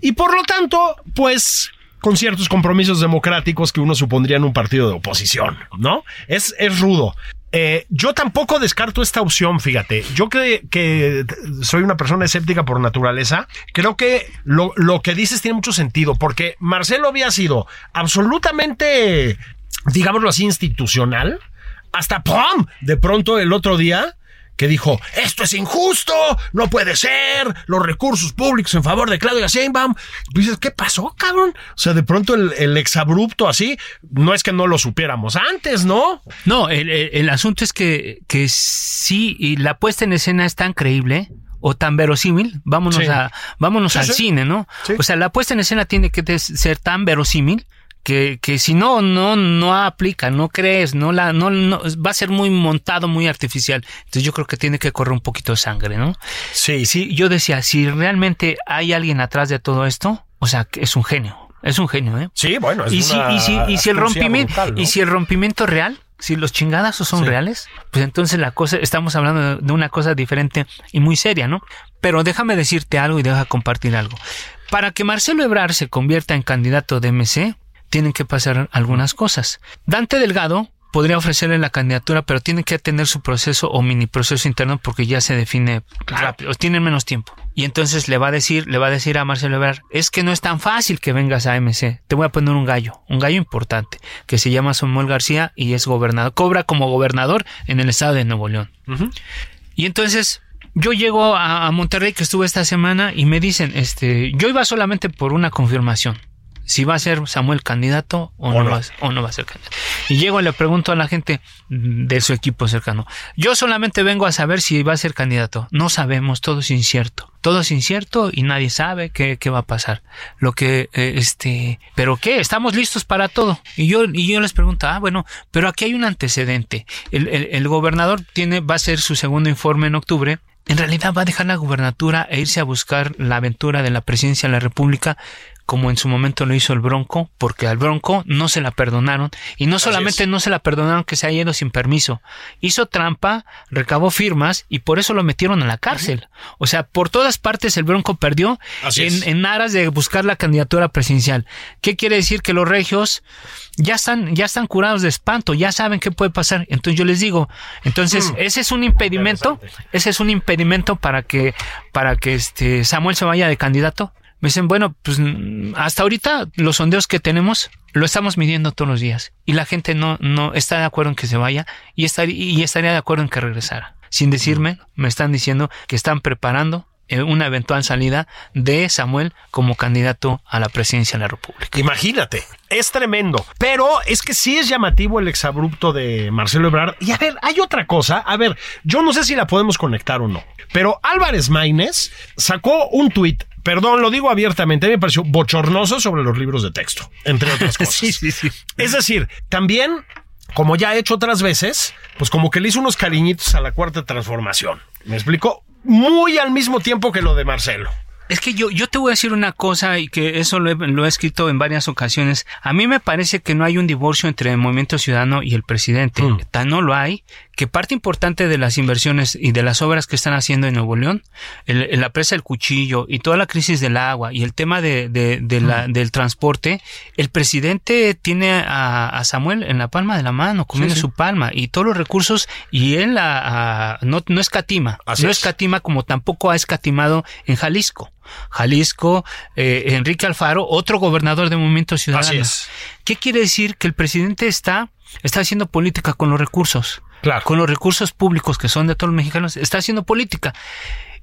y por lo tanto, pues, con ciertos compromisos democráticos que uno supondría en un partido de oposición, ¿no? Es, es rudo. Eh, yo tampoco descarto esta opción, fíjate. Yo que, que soy una persona escéptica por naturaleza, creo que lo, lo que dices tiene mucho sentido, porque Marcelo había sido absolutamente, digámoslo así, institucional, hasta ¡pum! De pronto el otro día que dijo, esto es injusto, no puede ser, los recursos públicos en favor de Claudia Sheinbaum. Y dices, ¿qué pasó, cabrón? O sea, de pronto el, el exabrupto así, no es que no lo supiéramos antes, ¿no? No, el, el- el asunto es que, que sí, y la puesta en escena es tan creíble o tan verosímil, vámonos Sí. a, vámonos Sí, al sí. cine, ¿no? O sea, la puesta en escena tiene que ser tan verosímil que, que si no, no, no aplica, no crees, no la, no, no, va a ser muy montado, muy artificial. Entonces yo creo que tiene que correr un poquito de sangre, ¿no? Sí, Sí, yo decía, si realmente hay alguien atrás de todo esto, o sea, es un genio, es un genio, ¿eh? Sí, bueno, es y si, y si, y si el rompimiento, brutal, ¿no? y si el rompimiento real, si los chingadazos son Sí. reales, pues entonces la cosa, estamos hablando de, una cosa diferente y muy seria, ¿no? Pero déjame decirte algo y deja compartir algo. Para que Marcelo Ebrard se convierta en candidato de MC, tienen que pasar algunas cosas. Dante Delgado podría ofrecerle la candidatura, pero tiene que tener su proceso o mini proceso interno porque ya se define rápido, tienen menos tiempo. Y entonces le va a decir, le va a decir a Marcelo Ebrard, es que no es tan fácil que vengas a MC. Te voy a poner un gallo, un gallo importante, que se llama Samuel García y es gobernador, cobra como gobernador en el estado de Nuevo León. Y entonces yo llego a, a Monterrey que estuve esta semana y me dicen, este, yo iba solamente por una confirmación. Si va a ser Samuel candidato o, no, no. Va, a- o no va a ser candidato. Y llego y le pregunto a la gente de su equipo cercano. Yo solamente vengo a saber si va a ser candidato. No sabemos, todo es incierto. Todo es incierto y nadie sabe qué, qué va a pasar. Lo que, eh, este, pero qué, estamos listos para todo. Y yo, y yo les pregunto, ah, bueno, pero aquí hay un antecedente. El, el- el gobernador tiene, va a hacer su segundo informe en octubre en realidad va a dejar la gubernatura e irse a buscar la aventura de la presidencia de la República como en su momento lo hizo el Bronco, porque al Bronco no se la perdonaron y no solamente no se la perdonaron que se haya ido sin permiso, hizo trampa, recabó firmas y por eso lo metieron a la cárcel. O sea, por todas partes el Bronco perdió en, en, aras de buscar la candidatura presidencial. ¿Qué quiere decir? Que los regios ya están, ya están curados de espanto, ya saben qué puede pasar. Entonces yo les digo, entonces mm. ese es un impedimento, ese es un impedimento para que, para que este Samuel se vaya de candidato. Me dicen, bueno, pues hasta ahorita los sondeos que tenemos lo estamos midiendo todos los días y la gente no, no está de acuerdo en que se vaya y, y estaría de acuerdo en que regresara. Sin decirme, me están diciendo que están preparando una eventual salida de Samuel como candidato a la presidencia de la República. Imagínate, es tremendo. Pero es que sí es llamativo el exabrupto de Marcelo Ebrard. Y a ver, hay otra cosa. A ver, yo no sé si la podemos conectar o no. Pero Álvarez Maínez sacó un tuit perdón, lo digo abiertamente, me pareció bochornoso sobre los libros de texto, entre otras cosas. sí, sí, sí. Es decir, también, como ya he hecho otras veces, pues como que le hizo unos cariñitos a la cuarta transformación. ¿Me explico? Muy al mismo tiempo que lo de Marcelo. Es que yo, yo te voy a decir una cosa y que eso lo he, lo he, escrito en varias ocasiones. A mí me parece que no hay un divorcio entre el movimiento ciudadano y el presidente. Mm. Tan no lo hay que parte importante de las inversiones y de las obras que están haciendo en Nuevo León, el, la presa del cuchillo y toda la crisis del agua y el tema de, de, la, del transporte, el presidente tiene a, Samuel en la palma de la mano, comiendo su palma y todos los recursos y él a, no, no escatima, no escatima como tampoco ha escatimado en Jalisco. Jalisco, eh, Enrique Alfaro, otro gobernador de Movimiento Ciudadano. ¿Qué quiere decir? Que el presidente está, está haciendo política con los recursos con los recursos públicos que son de todos los mexicanos, está haciendo política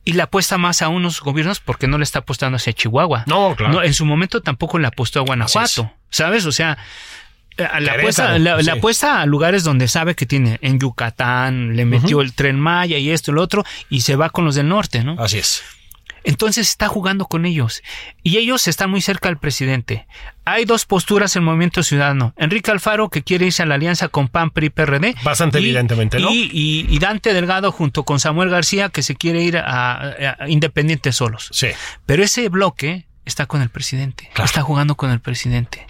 y le apuesta más a unos gobiernos porque no le está apostando hacia Chihuahua. No, claro. en su momento tampoco le apostó a Guanajuato, ¿sabes? O sea, eh, le, apuesta, a lugares donde sabe que tiene. En Yucatán, le metió el tren Maya y esto y lo otro, y se va con los del norte, ¿no? Así es. Entonces está jugando con ellos. Y ellos están muy cerca del presidente. Hay dos posturas en Movimiento Ciudadano. Enrique Alfaro, que quiere irse a la alianza con PAN, PRI, PRD. Bastante evidentemente, ¿no? Y, Dante Delgado junto con Samuel García, que se quiere ir a, Independientes solos. Sí. Pero ese bloque está con el presidente. Está jugando con el presidente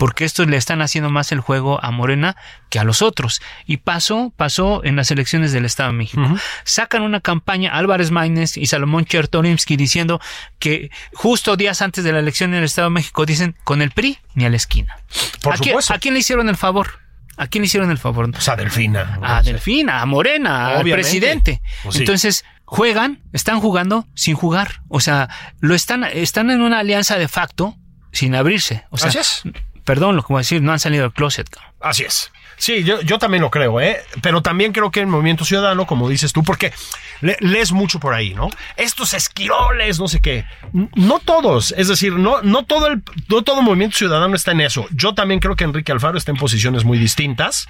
porque estos le están haciendo más el juego a Morena que a los otros. Y pasó, pasó en las elecciones del Estado de México. Sacan una campaña Álvarez Maínez y Salomón Chertorimsky diciendo que justo días antes de la elección en el Estado de México dicen con el PRI ni a la esquina. Por ¿A, supuesto. ¿A quién le hicieron el favor? ¿A quién le hicieron el favor? Pues a Delfina. A Delfina, a Morena, al presidente. Pues Entonces, juegan, están jugando sin jugar. O sea, lo están, están en una alianza de facto sin abrirse. O sea, perdón lo que decir, no han salido del closet. Así es. Sí, yo, yo también lo creo, ¿eh? Pero también creo que el movimiento ciudadano, como dices tú, porque lees mucho por ahí, ¿no? Estos esquiroles, no sé qué. No todos, es decir, no, no, todo el, no todo movimiento ciudadano está en eso. Yo también creo que Enrique Alfaro está en posiciones muy distintas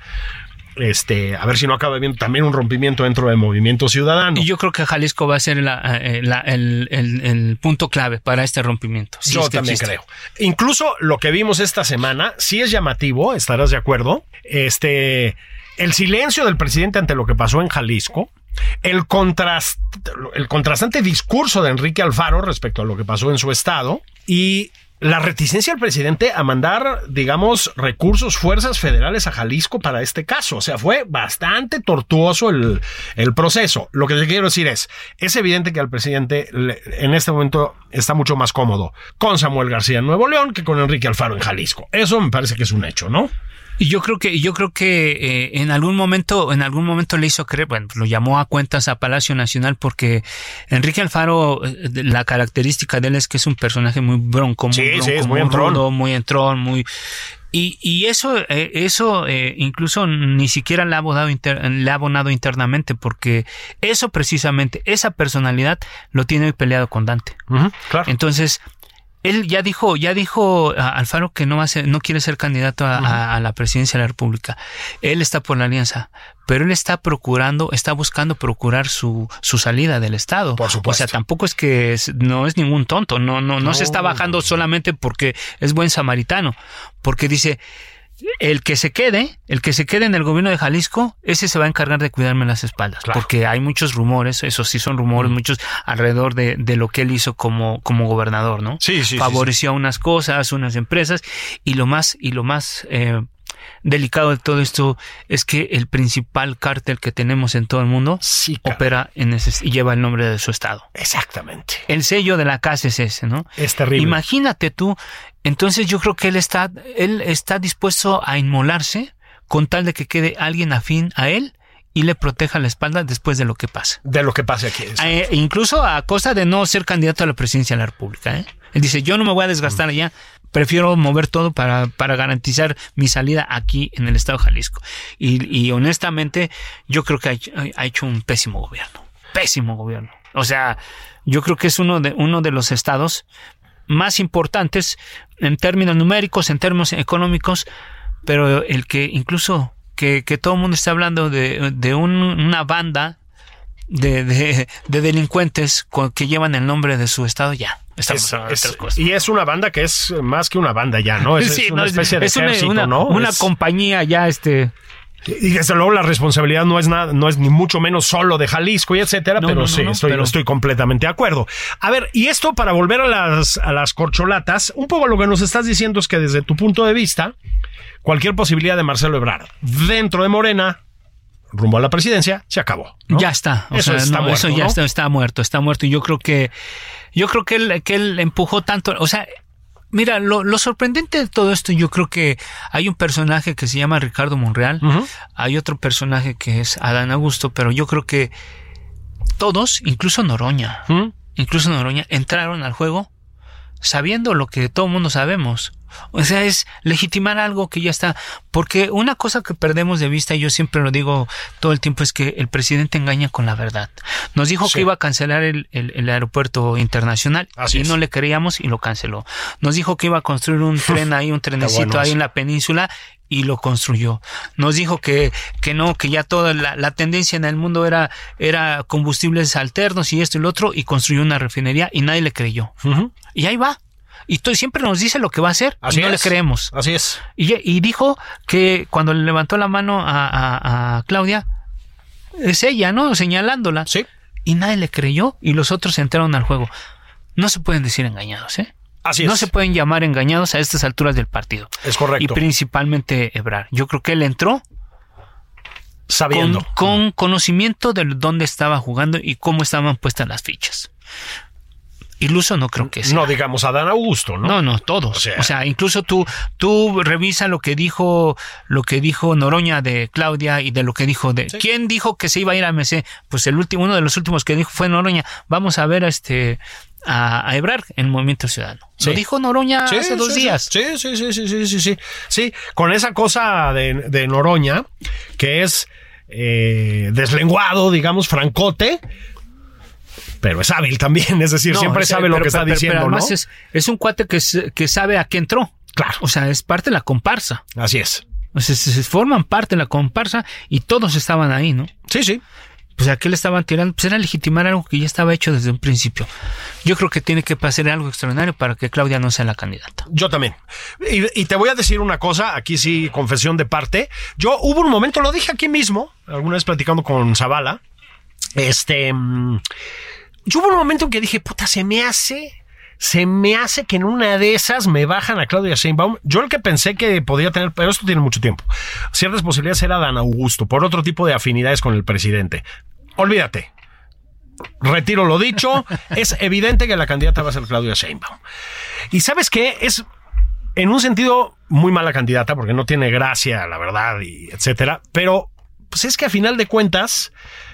este, a ver si no acaba habiendo también un rompimiento dentro del movimiento ciudadano. Y yo creo que Jalisco va a ser eh, el, punto clave para este rompimiento. yo también creo. Incluso lo que vimos esta semana, sí es llamativo, estarás de acuerdo. Este, el silencio del presidente ante lo que pasó en Jalisco, el, el contrastante discurso de Enrique Alfaro respecto a lo que pasó en su estado y la reticencia del presidente a mandar, digamos, recursos, fuerzas federales a Jalisco para este caso. O sea, fue bastante tortuoso el, el proceso. Lo que te quiero decir es, es evidente que al presidente en este momento está mucho más cómodo con Samuel García en Nuevo León que con Enrique Alfaro en Jalisco. Eso me parece que es un hecho, ¿no? Y yo creo que, yo creo que eh, en algún momento, en algún momento le hizo creer, bueno, lo llamó a cuentas a Palacio Nacional porque Enrique Alfaro, eh, la característica de él es que es un personaje muy bronco, muy bronco, muy, entrón. muy entrón, muy y, y eso, eh, eso incluso ni siquiera le ha, abonado le ha abonado internamente, porque eso precisamente, esa personalidad lo tiene peleado con Dante. claro. Entonces, él ya dijo, ya dijo Alfaro que no va a ser, no quiere ser candidato a, la presidencia de la República. Él está por la alianza, pero él está procurando, está buscando procurar su, su salida del Estado. Por supuesto. O sea, tampoco es que no es ningún tonto, no, no, no, se está bajando solamente porque es buen samaritano, porque dice, el que se quede, el que se quede en el gobierno de Jalisco, ese se va a encargar de cuidarme las espaldas, porque hay muchos rumores, eso sí son rumores, muchos alrededor de, de, lo que él hizo como, como gobernador, ¿no? Sí, sí. Favoreció a unas cosas, unas empresas, y lo más, y lo más eh, delicado de todo esto es que el principal cártel que tenemos en todo el mundo sí, opera en ese y lleva el nombre de su estado. Exactamente. El sello de la casa es ese, ¿no? Es terrible. Imagínate tú, entonces yo creo que él está, él está dispuesto a inmolarse con tal de que quede alguien afín a él y le proteja la espalda después de lo que pasa. De lo que pase aquí. Eh, incluso a costa de no ser candidato a la presidencia de la República. ¿eh? Él dice, yo no me voy a desgastar Mm. allá, prefiero mover todo para, para garantizar mi salida aquí en el estado de Jalisco. Y, y honestamente, yo creo que ha ha hecho, un pésimo gobierno. Pésimo gobierno. O sea, yo creo que es uno de, uno de los estados más importantes en términos numéricos, en términos económicos, pero el que incluso que, que todo el mundo está hablando de, de un, una banda de, de, de delincuentes con, que llevan el nombre de su estado, ya. Es, es, y es una banda que es más que una banda ya, ¿no? Es, sí, es una no, especie de ejército, una, ¿no? Una compañía ya, este... Y desde luego la responsabilidad no es nada, no es ni mucho menos solo de Jalisco y etcétera, No, pero no, sí, no, estoy, pero- estoy completamente de acuerdo. A ver, y esto para volver a las, a las corcholatas, un poco lo que nos estás diciendo es que desde tu punto de vista, cualquier posibilidad de Marcelo Ebrard dentro de Morena, rumbo a la presidencia, se acabó. ¿no? Ya está. O eso sea, está no, muerto, eso ya ¿no? está, está muerto, está muerto. Y yo creo que, yo creo que él, que él empujó tanto, o sea, mira, lo, lo sorprendente de todo esto, yo creo que hay un personaje que se llama Ricardo Monreal, hay otro personaje que es Adán Augusto, pero yo creo que todos, incluso Noroña, ¿Mm? incluso Noroña, entraron al juego sabiendo lo que todo el mundo sabemos. O sea, es legitimar algo que ya está. Porque una cosa que perdemos de vista, y yo siempre lo digo todo el tiempo, es que el presidente engaña con la verdad. Nos dijo Sí. que iba a cancelar el, el- el aeropuerto internacional Así y es. no le creíamos y lo canceló. Nos dijo que iba a construir un tren ahí, un trenecito bueno ahí en la península y lo construyó. Nos dijo que, que no, que ya toda la, la tendencia en el mundo era, era combustibles alternos y esto y lo otro y construyó una refinería y nadie le creyó. Y ahí va. Y to- siempre nos dice lo que va a hacer Así y no le es. creemos. Así es. Y, y dijo que cuando le levantó la mano a, a- a Claudia, es ella, ¿no? Señalándola. Sí. Y nadie le creyó y los otros entraron al juego. No se pueden decir engañados, ¿eh? Así no es. se pueden llamar engañados a estas alturas del partido. Es Y correcto. principalmente Ebrar. Yo creo que él entró Sabiendo. con, con conocimiento de dónde estaba jugando y cómo estaban puestas las fichas. Iluso no creo que sea. No digamos Adán Augusto, ¿no? No, no, todos. O O sea- incluso tú, tú revisa lo que dijo, lo que dijo Noroña de Claudia y de lo que dijo de. ¿Quién dijo que se iba a ir a MC? Pues el último, uno de los últimos que dijo fue Noroña. Vamos a ver a este a, a Ebrard en Movimiento Ciudadano. Sí. Lo dijo Noroña Sí, hace dos sí, días. Sí, sí, sí, sí, sí, sí, sí. Sí, con esa cosa de, de Noroña, que es eh, deslenguado, digamos, francote, pero es hábil también, es decir, No, siempre sabe lo pero- que está pero- pero diciendo, además ¿no? es, es un cuate que, sabe a qué entró. Claro. O sea, es parte de la comparsa. Así es. O sea, se, se forman parte de la comparsa y todos estaban ahí, ¿no? Sí, sí. Pues a qué le estaban tirando, pues era legitimar algo que ya estaba hecho desde un principio. Yo creo que tiene que pasar algo extraordinario para que Claudia no sea la candidata. Yo también. Y, y te voy a decir una cosa, aquí sí, confesión de parte. Yo hubo un momento, lo dije aquí mismo, alguna vez platicando con Zavala, este, mm, yo hubo un momento en que dije, puta, se me hace, se me hace que en una de esas me bajan a Claudia Sheinbaum. Yo el que pensé que podía tener, pero esto tiene mucho tiempo, ciertas posibilidades era Dan Augusto, por otro tipo de afinidades con el presidente. Olvídate. Retiro lo dicho. es evidente que la candidata va a ser Claudia Sheinbaum. Y sabes qué? Es en un sentido muy mala candidata porque no tiene gracia, la verdad, y etcétera. Pero pues es que a final de cuentas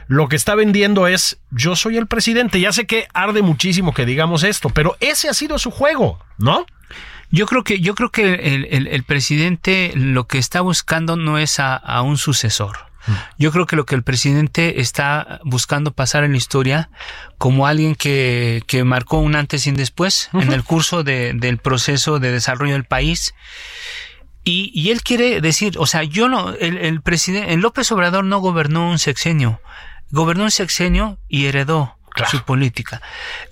lo que está vendiendo es yo soy el presidente. Ya sé que arde muchísimo que digamos esto, pero ese ha sido su juego, ¿no? Yo creo que, yo creo que el, el- el presidente lo que está buscando no es a, a un sucesor. Yo creo que lo que el presidente está buscando pasar en la historia como alguien que, que marcó un antes y un después en el curso de- del proceso de desarrollo del país. Y, y él quiere decir, o sea, yo no, el, el presidente, el López Obrador no gobernó un sexenio, gobernó un sexenio y heredó. su política.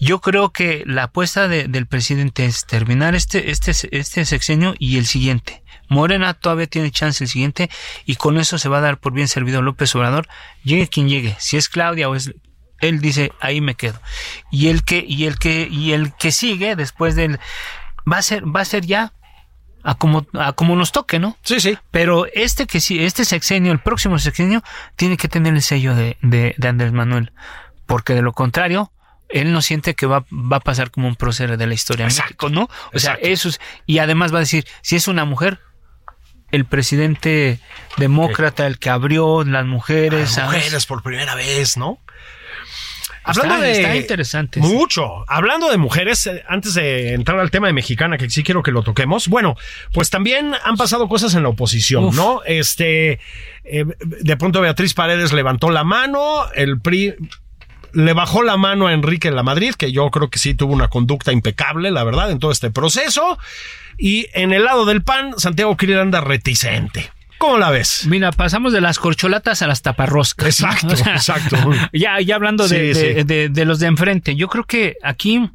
Yo creo que la apuesta de- del presidente es terminar este, este, este sexenio y el siguiente. Morena todavía tiene chance el siguiente y con eso se va a dar por bien servido López Obrador, llegue quien llegue, si es Claudia o es él dice ahí me quedo. Y el que y el que y el que sigue después del va a ser va a ser ya a como a como nos toque, ¿no? Sí, sí. Pero este que sí, este sexenio, el próximo sexenio, tiene que tener el sello de, de, de Andrés Manuel. Porque de lo contrario, él no siente que va, va a pasar como un prócer de la historia de México, ¿no? O sea, Exacto. eso es, y además va a decir, si es una mujer, el presidente demócrata, el que abrió las mujeres, Las ¿sabes? mujeres por primera vez, ¿no? Está- Hablando de está interesante, sí. Mucho. Hablando de mujeres, eh, antes de entrar al tema de mexicana, que sí quiero que lo toquemos. Bueno, pues también han pasado cosas en la oposición, Uf. ¿no? Este, eh, de pronto Beatriz Paredes levantó la mano, el PRI le bajó la mano a Enrique en la Madrid, que yo creo que sí tuvo una conducta impecable, la verdad, en todo este proceso. Y en el lado del PAN, Santiago Krill anda reticente. ¿Cómo la ves? Mira, pasamos de las corcholatas a las taparroscas. ¿no? Exacto, O sea, exacto. Ya, ya hablando de, Sí, de- sí. de- de los de enfrente, yo creo que aquí,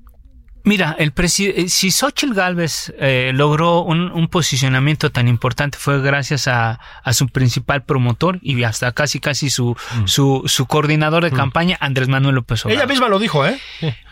mira, el eh, si Xochitl Galvez eh, logró un, un posicionamiento tan importante fue gracias a, a su principal promotor y hasta casi casi su, su, su coordinador de campaña, Andrés Manuel López Obrador. Mm. Ella misma lo dijo, ¿eh?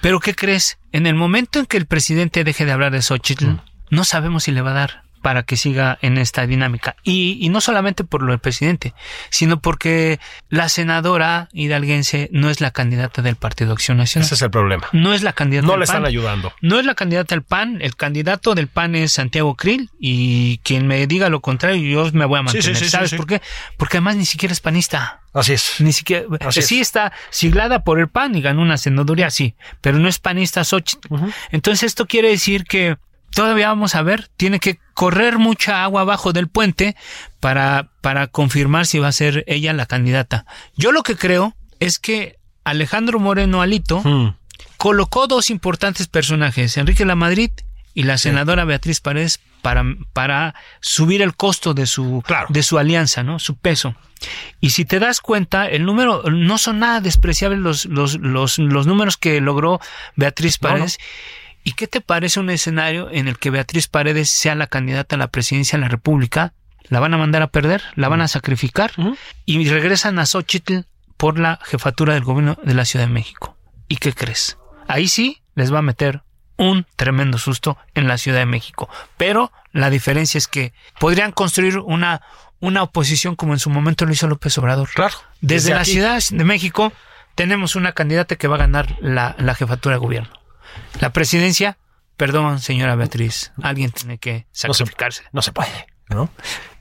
Pero ¿qué crees? En el momento en que el presidente deje de hablar de Xochitl, Mm. no sabemos si le va a dar para que siga en esta dinámica. Y, y no solamente por lo del presidente, sino porque la senadora hidalguense no es la candidata del Partido Acción Nacional. Ese es el problema. No es la candidata No del le están ayudando. No es la candidata del PAN, el candidato del PAN es Santiago Krill y quien me diga lo contrario yo me voy a sí, mantener. sí, sí, ¿Sabes por qué? Porque además ni siquiera es panista. Así es. Ni siquiera, Así sí es. está siglada por el PAN y ganó una senaduría, sí, pero no es panista Xochitl. Entonces esto quiere decir que todavía vamos a ver, tiene que correr mucha agua abajo del puente para, para confirmar si va a ser ella la candidata. Yo lo que creo es que Alejandro Moreno Alito Mm. colocó dos importantes personajes, Enrique Lamadrid y la senadora Beatriz Paredes, para, para subir el costo de su, Claro. de su alianza, ¿no? Su peso. Y si te das cuenta, el número, no son nada despreciables los, los, los, los números que logró Beatriz No, no. ¿Y qué te parece un escenario en el que Beatriz Paredes sea la candidata a la presidencia de la República? ¿La van a mandar a perder? ¿La van a sacrificar? Y regresan a Xochitl por la jefatura del gobierno de la Ciudad de México. ¿Y qué crees? Ahí sí les va a meter un tremendo susto en la Ciudad de México. Pero la diferencia es que podrían construir una, una oposición como en su momento lo hizo López Obrador. Claro. Desde, la aquí. Ciudad de México tenemos una candidata que va a ganar la, la jefatura de gobierno. La presidencia, perdón, señora Beatriz, alguien tiene que No se, sacrificarse. no se puede, ¿no?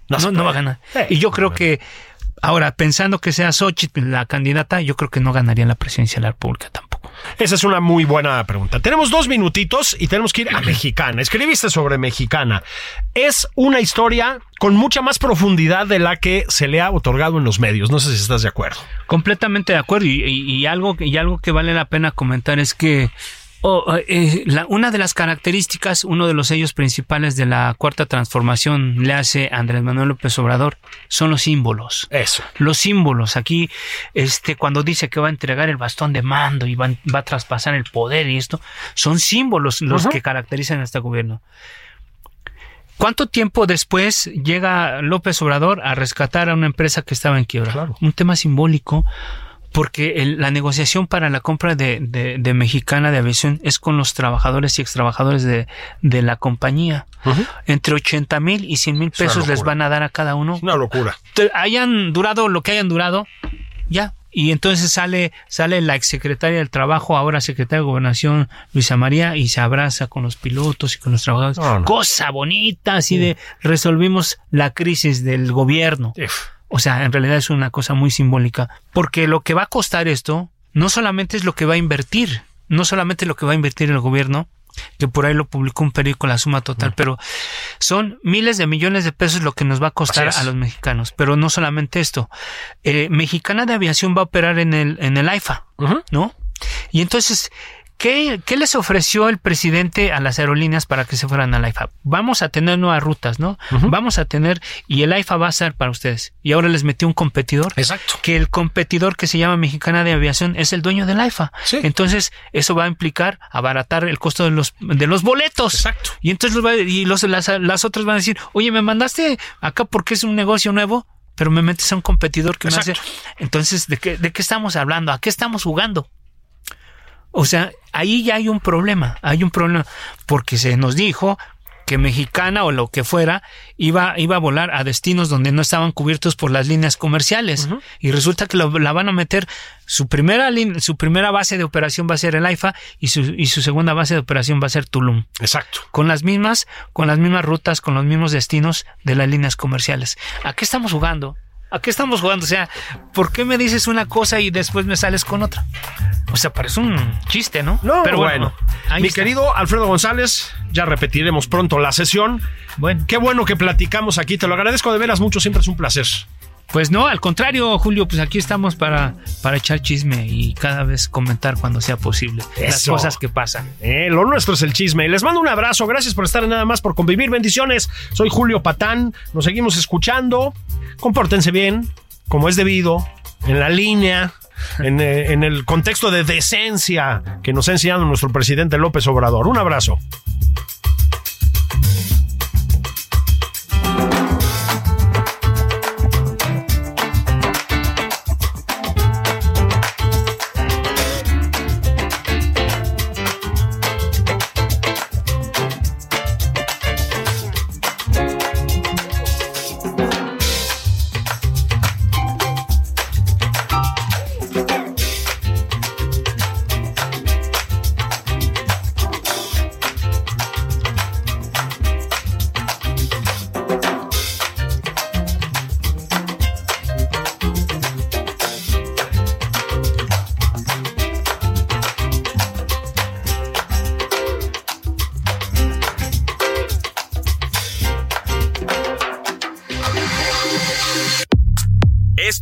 No, va a ganar. Eh, Y yo creo que, ahora, pensando que sea Xochitl la candidata, yo creo que no ganaría la presidencia de la República tampoco. Esa es una muy buena pregunta. Tenemos dos minutitos y tenemos que ir a Mexicana. Escribiste sobre Mexicana. Es una historia con mucha más profundidad de la que se le ha otorgado en los medios. No sé si estás de acuerdo. Completamente de acuerdo. Y, y- y algo, y algo que vale la pena comentar es que oh, eh, la- una de las características, uno de los sellos principales de la cuarta transformación le hace Andrés Manuel López Obrador, son los símbolos. Eso. Los símbolos. Aquí, este, cuando dice que va a entregar el bastón de mando y va, va a traspasar el poder y esto, son símbolos los que caracterizan a este gobierno. ¿Cuánto tiempo después llega López Obrador a rescatar a una empresa que estaba en quiebra? Claro. Un tema simbólico, porque el- la negociación para la compra de, de- de Mexicana de Aviación es con los trabajadores y extrabajadores de, de la compañía. Entre 80 mil y 100 mil Es pesos les van a dar a cada uno. Una locura. Te- hayan durado lo que hayan durado, ya. Y entonces sale, sale la exsecretaria del Trabajo, ahora secretaria de Gobernación, Luisa María, y se abraza con los pilotos y con los trabajadores. No, no. Cosa bonita, así de resolvimos la crisis del gobierno. O sea, en realidad es una cosa muy simbólica. Porque lo que va a costar esto no solamente es lo que va a invertir, no solamente lo que va a invertir el gobierno, que por ahí lo publicó un periódico La Suma Total, pero son miles de millones de pesos lo que nos va a costar a los mexicanos. Pero no solamente esto. Eh, Mexicana de Aviación va a operar en el, en el AIFA. ¿no? Y entonces, ¿Qué, ¿Qué, les ofreció el presidente a las aerolíneas para que se fueran al IFA? Vamos a tener nuevas rutas, ¿no? Vamos a tener, y el IFA va a ser para ustedes. Y ahora les metió un competidor. Exacto. Que el competidor que se llama Mexicana de Aviación es el dueño del IFA. Sí. Entonces, eso va a implicar abaratar el costo de los, de los boletos. Exacto. Y entonces los va- y los, las, las otras van a decir, oye, me mandaste acá porque es un negocio nuevo, pero me metes a un competidor que me hace. Entonces, ¿de qué, ¿de qué estamos hablando? ¿A qué estamos jugando? O sea, ahí ya hay un problema, hay un problema, porque se nos dijo que Mexicana o lo que fuera iba, iba a volar a destinos donde no estaban cubiertos por las líneas comerciales. Y resulta que lo- la van a meter, su primera, su primera base de operación va a ser el AIFA y su, y su segunda base de operación va a ser Tulum. Exacto. Con las mismas, con las mismas rutas, con los mismos destinos de las líneas comerciales. ¿A qué estamos jugando? ¿A qué estamos jugando? O sea, ¿por qué me dices una cosa y después me sales con otra? O sea, parece un chiste, ¿no? No, Pero bueno. Mi está. querido Alfredo González, ya repetiremos pronto la sesión. Bueno. Qué bueno que platicamos aquí, te lo agradezco de veras mucho, siempre es un placer. Pues no, al contrario, Julio, pues aquí estamos para, para echar chisme y cada vez comentar cuando sea posible las cosas que pasan. Eh, lo nuestro es el chisme. Les mando un abrazo, gracias por estar en nada más por convivir. Bendiciones. Soy Julio Patán, nos seguimos escuchando. Compórtense bien, como es debido, en la línea. En, eh, en el contexto de decencia que nos ha enseñado nuestro presidente López Obrador. Un abrazo.